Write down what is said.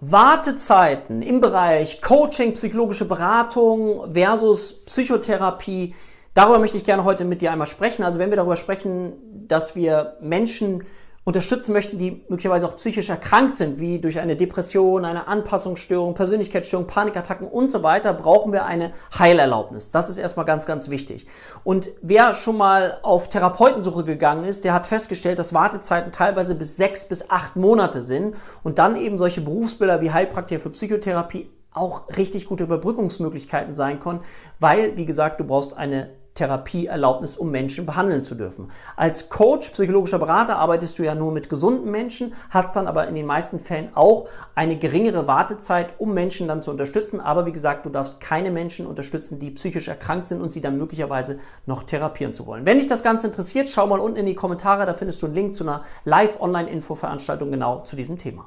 Wartezeiten im Bereich Coaching, psychologische Beratung versus Psychotherapie. Darüber möchte ich gerne heute mit dir einmal sprechen. Also wenn wir darüber sprechen, dass wir Menschen unterstützen möchten, die möglicherweise auch psychisch erkrankt sind, wie durch eine Depression, eine Anpassungsstörung, Persönlichkeitsstörung, Panikattacken und so weiter, brauchen wir eine Heilerlaubnis. Das ist erstmal ganz, ganz wichtig. Und wer schon mal auf Therapeutensuche gegangen ist, der hat festgestellt, dass Wartezeiten teilweise bis sechs bis acht Monate sind und dann eben solche Berufsbilder wie Heilpraktiker für Psychotherapie auch richtig gute Überbrückungsmöglichkeiten sein können, weil, wie gesagt, du brauchst eine Therapieerlaubnis, um Menschen behandeln zu dürfen. Als Coach, psychologischer Berater arbeitest du ja nur mit gesunden Menschen, hast dann aber in den meisten Fällen auch eine geringere Wartezeit, um Menschen dann zu unterstützen. Aber wie gesagt, du darfst keine Menschen unterstützen, die psychisch erkrankt sind und sie dann möglicherweise noch therapieren zu wollen. Wenn dich das Ganze interessiert, schau mal unten in die Kommentare, da findest du einen Link zu einer Live-Online-Info-Veranstaltung genau zu diesem Thema.